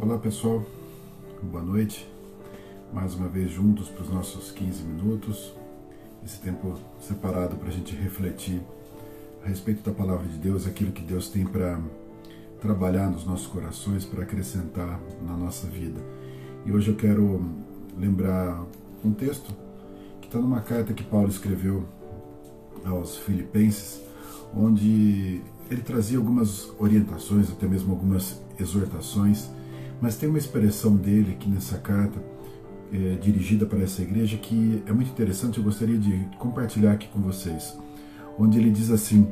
Olá pessoal, boa noite. Mais uma vez juntos para os nossos 15 minutos, esse tempo separado para a gente refletir a respeito da palavra de Deus, aquilo que Deus tem para trabalhar nos nossos corações, para acrescentar na nossa vida. E hoje eu quero lembrar um texto que está numa carta que Paulo escreveu aos Filipenses, onde ele trazia algumas orientações, até mesmo algumas exortações mas tem uma expressão dele aqui nessa carta, é, dirigida para essa igreja, que é muito interessante, eu gostaria de compartilhar aqui com vocês. Onde ele diz assim: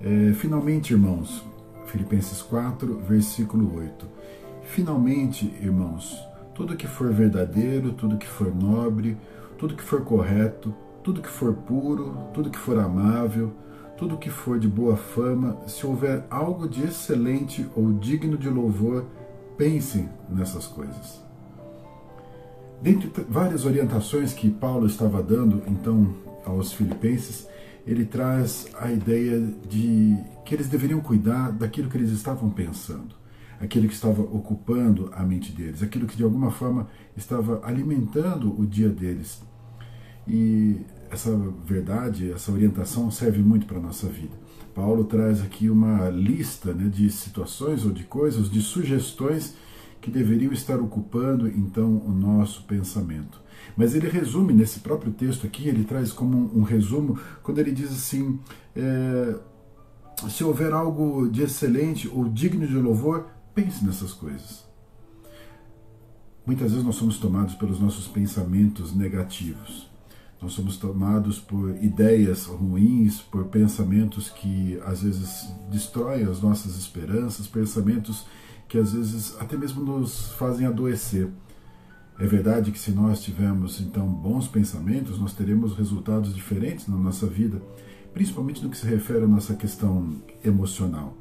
é, Finalmente, irmãos, Filipenses 4, versículo 8. Finalmente, irmãos, tudo que for verdadeiro, tudo que for nobre, tudo que for correto, tudo que for puro, tudo que for amável, tudo que for de boa fama, se houver algo de excelente ou digno de louvor, Pensem nessas coisas. Dentre várias orientações que Paulo estava dando, então, aos filipenses, ele traz a ideia de que eles deveriam cuidar daquilo que eles estavam pensando, aquilo que estava ocupando a mente deles, aquilo que de alguma forma estava alimentando o dia deles. E essa verdade, essa orientação serve muito para a nossa vida. Paulo traz aqui uma lista né, de situações ou de coisas, de sugestões que deveriam estar ocupando então o nosso pensamento. Mas ele resume nesse próprio texto aqui, ele traz como um, um resumo, quando ele diz assim: é, se houver algo de excelente ou digno de louvor, pense nessas coisas. Muitas vezes nós somos tomados pelos nossos pensamentos negativos. Nós somos tomados por ideias ruins, por pensamentos que às vezes destroem as nossas esperanças, pensamentos que às vezes até mesmo nos fazem adoecer. É verdade que se nós tivermos então bons pensamentos, nós teremos resultados diferentes na nossa vida, principalmente no que se refere à nossa questão emocional.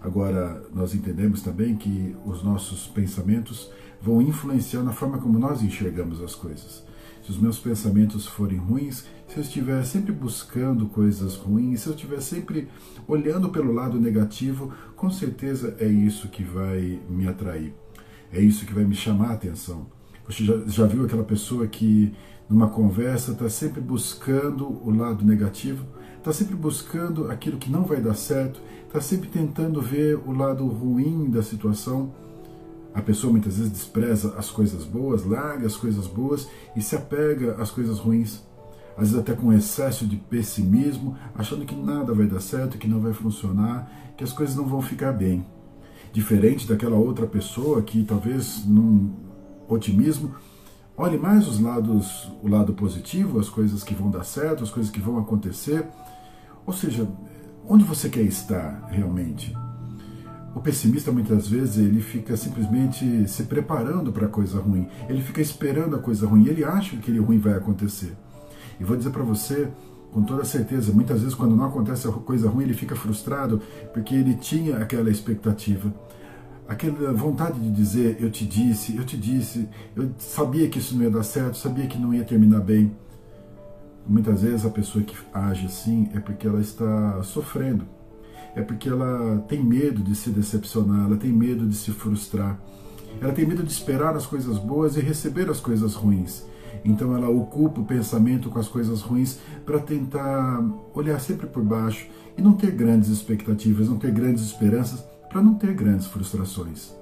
Agora, nós entendemos também que os nossos pensamentos vão influenciar na forma como nós enxergamos as coisas se os meus pensamentos forem ruins, se eu estiver sempre buscando coisas ruins, se eu estiver sempre olhando pelo lado negativo, com certeza é isso que vai me atrair. É isso que vai me chamar a atenção. Você já, já viu aquela pessoa que numa conversa está sempre buscando o lado negativo, está sempre buscando aquilo que não vai dar certo, está sempre tentando ver o lado ruim da situação? A pessoa muitas vezes despreza as coisas boas, larga as coisas boas e se apega às coisas ruins. Às vezes até com excesso de pessimismo, achando que nada vai dar certo, que não vai funcionar, que as coisas não vão ficar bem. Diferente daquela outra pessoa que talvez num otimismo olhe mais os lados, o lado positivo, as coisas que vão dar certo, as coisas que vão acontecer. Ou seja, onde você quer estar realmente? O pessimista muitas vezes ele fica simplesmente se preparando para a coisa ruim. Ele fica esperando a coisa ruim. Ele acha que aquele ruim vai acontecer. E vou dizer para você com toda certeza, muitas vezes quando não acontece a coisa ruim ele fica frustrado porque ele tinha aquela expectativa. Aquela vontade de dizer, eu te disse, eu te disse, eu sabia que isso não ia dar certo, sabia que não ia terminar bem. Muitas vezes a pessoa que age assim é porque ela está sofrendo é porque ela tem medo de se decepcionar, ela tem medo de se frustrar, ela tem medo de esperar as coisas boas e receber as coisas ruins. Então ela ocupa o pensamento com as coisas ruins para tentar olhar sempre por baixo e não ter grandes expectativas, não ter grandes esperanças, para não ter grandes frustrações.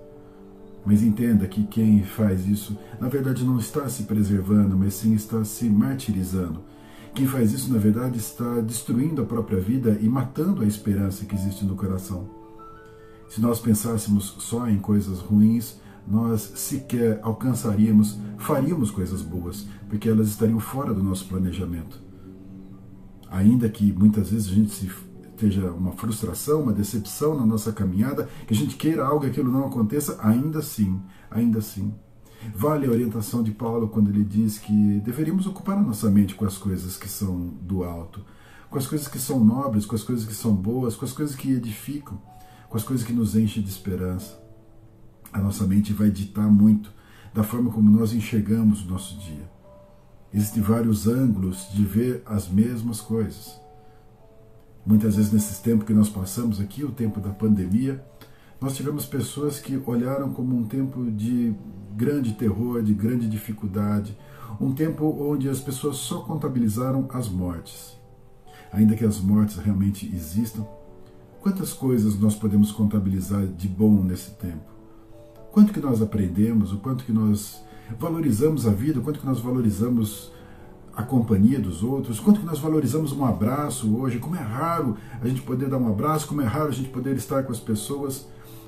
Mas entenda que quem faz isso, na verdade, não está se preservando, mas sim está se martirizando quem faz isso, na verdade, está destruindo a própria vida e matando a esperança que existe no coração. Se nós pensássemos só em coisas ruins, nós sequer alcançaríamos, faríamos coisas boas, porque elas estariam fora do nosso planejamento. Ainda que muitas vezes a gente se esteja uma frustração, uma decepção na nossa caminhada, que a gente queira algo e aquilo não aconteça, ainda assim, ainda assim, Vale a orientação de Paulo quando ele diz que deveríamos ocupar a nossa mente com as coisas que são do alto, com as coisas que são nobres, com as coisas que são boas, com as coisas que edificam, com as coisas que nos enchem de esperança. A nossa mente vai ditar muito da forma como nós enxergamos o nosso dia. Existem vários ângulos de ver as mesmas coisas. Muitas vezes, nesses tempos que nós passamos aqui, o tempo da pandemia, Nós tivemos pessoas que olharam como um tempo de grande terror, de grande dificuldade, um tempo onde as pessoas só contabilizaram as mortes. Ainda que as mortes realmente existam, quantas coisas nós podemos contabilizar de bom nesse tempo? Quanto que nós aprendemos, o quanto que nós valorizamos a vida, o quanto que nós valorizamos a companhia dos outros, quanto que nós valorizamos um abraço hoje, como é raro a gente poder dar um abraço, como é raro a gente poder estar com as pessoas,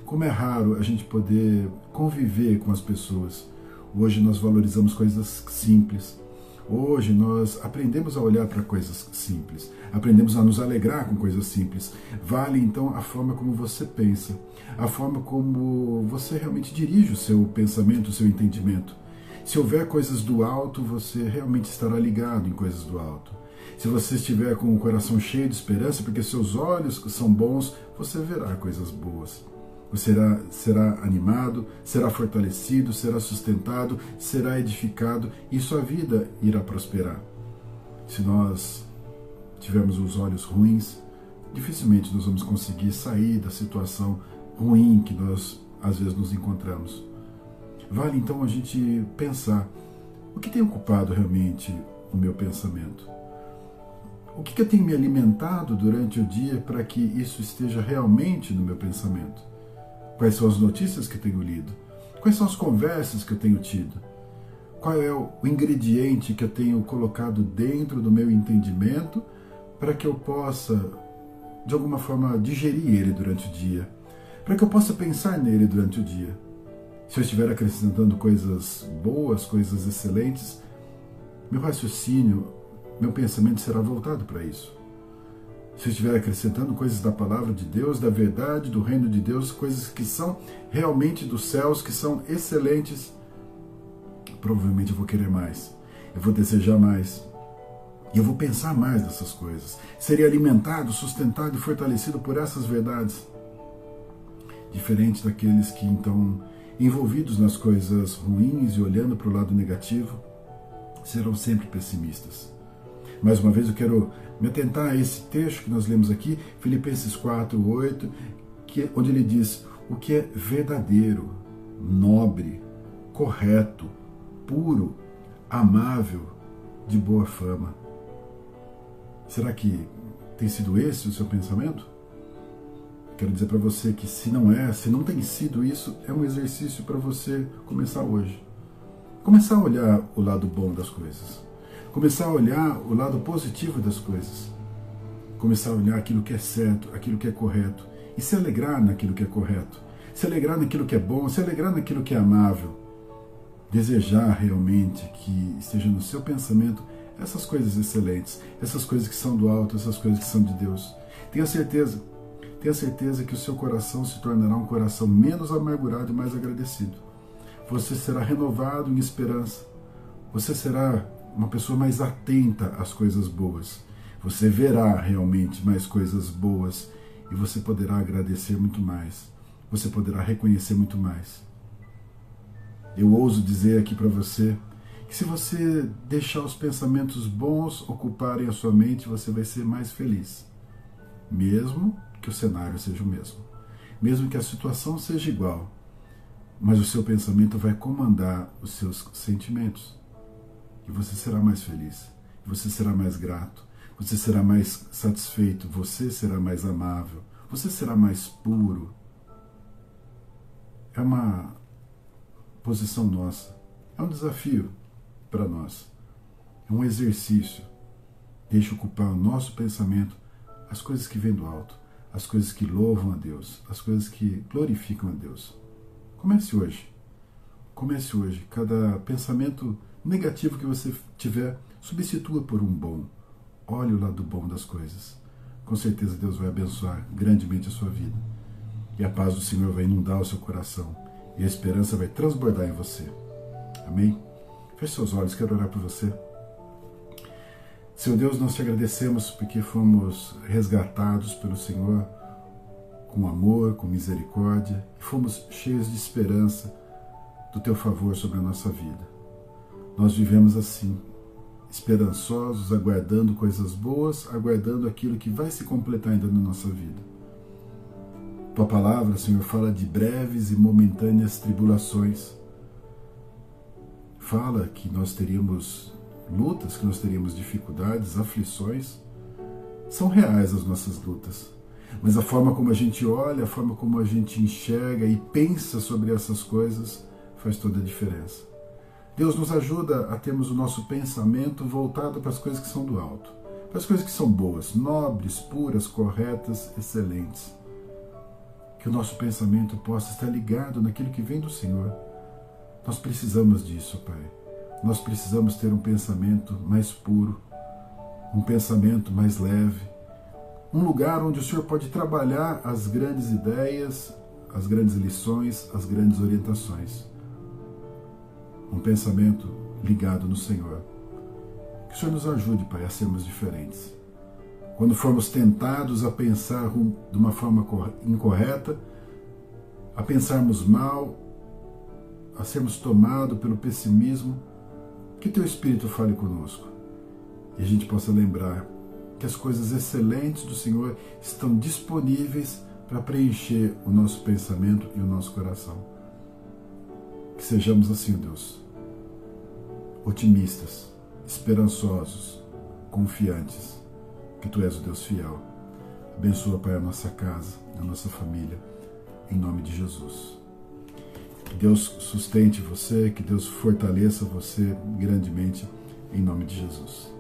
como é raro a gente poder conviver com as pessoas. Hoje nós valorizamos coisas simples. Hoje nós aprendemos a olhar para coisas simples, aprendemos a nos alegrar com coisas simples. Vale então a forma como você pensa, a forma como você realmente dirige o seu pensamento, o seu entendimento. Se houver coisas do alto, você realmente estará ligado em coisas do alto. Se você estiver com o coração cheio de esperança, porque seus olhos são bons, você verá coisas boas. Você será, será animado, será fortalecido, será sustentado, será edificado e sua vida irá prosperar. Se nós tivermos os olhos ruins, dificilmente nós vamos conseguir sair da situação ruim que nós às vezes nos encontramos. Vale então a gente pensar o que tem ocupado realmente o meu pensamento. O que, que eu tenho me alimentado durante o dia para que isso esteja realmente no meu pensamento? Quais são as notícias que tenho lido? Quais são as conversas que eu tenho tido? Qual é o ingrediente que eu tenho colocado dentro do meu entendimento para que eu possa, de alguma forma, digerir ele durante o dia? Para que eu possa pensar nele durante o dia? Se eu estiver acrescentando coisas boas, coisas excelentes, meu raciocínio, meu pensamento será voltado para isso. Se estiver acrescentando coisas da palavra de Deus, da verdade, do reino de Deus, coisas que são realmente dos céus, que são excelentes, provavelmente eu vou querer mais. Eu vou desejar mais. E eu vou pensar mais dessas coisas. Seria alimentado, sustentado e fortalecido por essas verdades. Diferente daqueles que então envolvidos nas coisas ruins e olhando para o lado negativo, serão sempre pessimistas. Mais uma vez eu quero me atentar a esse texto que nós lemos aqui, Filipenses 4, 8, que, onde ele diz o que é verdadeiro, nobre, correto, puro, amável, de boa fama. Será que tem sido esse o seu pensamento? Quero dizer para você que se não é, se não tem sido isso, é um exercício para você começar hoje. Começar a olhar o lado bom das coisas. Começar a olhar o lado positivo das coisas. Começar a olhar aquilo que é certo, aquilo que é correto. E se alegrar naquilo que é correto. Se alegrar naquilo que é bom, se alegrar naquilo que é amável. Desejar realmente que esteja no seu pensamento essas coisas excelentes, essas coisas que são do alto, essas coisas que são de Deus. Tenha certeza tenha certeza que o seu coração se tornará um coração menos amargurado e mais agradecido. Você será renovado em esperança. Você será uma pessoa mais atenta às coisas boas. Você verá realmente mais coisas boas e você poderá agradecer muito mais. Você poderá reconhecer muito mais. Eu ouso dizer aqui para você que se você deixar os pensamentos bons ocuparem a sua mente, você vai ser mais feliz. Mesmo que o cenário seja o mesmo. Mesmo que a situação seja igual, mas o seu pensamento vai comandar os seus sentimentos. E você será mais feliz, você será mais grato, você será mais satisfeito, você será mais amável, você será mais puro. É uma posição nossa, é um desafio para nós, é um exercício. Deixe ocupar o nosso pensamento as coisas que vêm do alto as coisas que louvam a Deus, as coisas que glorificam a Deus. Comece hoje. Comece hoje. Cada pensamento negativo que você tiver, substitua por um bom. Olhe o lado bom das coisas. Com certeza Deus vai abençoar grandemente a sua vida. E a paz do Senhor vai inundar o seu coração. E a esperança vai transbordar em você. Amém? Feche seus olhos, quero orar por você. Seu Deus, nós te agradecemos porque fomos resgatados pelo Senhor com amor, com misericórdia e fomos cheios de esperança do teu favor sobre a nossa vida. Nós vivemos assim, esperançosos, aguardando coisas boas, aguardando aquilo que vai se completar ainda na nossa vida. Tua palavra, Senhor, fala de breves e momentâneas tribulações. Fala que nós teríamos lutas, que nós teríamos dificuldades, aflições. São reais as nossas lutas. Mas a forma como a gente olha, a forma como a gente enxerga e pensa sobre essas coisas faz toda a diferença. Deus nos ajuda a termos o nosso pensamento voltado para as coisas que são do alto, para as coisas que são boas, nobres, puras, corretas, excelentes. Que o nosso pensamento possa estar ligado naquilo que vem do Senhor. Nós precisamos disso, Pai. Nós precisamos ter um pensamento mais puro, um pensamento mais leve, um lugar onde o Senhor pode trabalhar as grandes ideias, as grandes lições, as grandes orientações. Um pensamento ligado no Senhor. Que o Senhor nos ajude, Pai, a sermos diferentes. Quando formos tentados a pensar de uma forma incorreta, a pensarmos mal, a sermos tomados pelo pessimismo, que Teu Espírito fale conosco e a gente possa lembrar que as coisas excelentes do Senhor estão disponíveis para preencher o nosso pensamento e o nosso coração. Que sejamos assim, Deus, otimistas, esperançosos, confiantes, que Tu és o Deus fiel. Abençoa, Pai, a nossa casa, a nossa família, em nome de Jesus. Que Deus sustente você, que Deus fortaleça você grandemente, em nome de Jesus.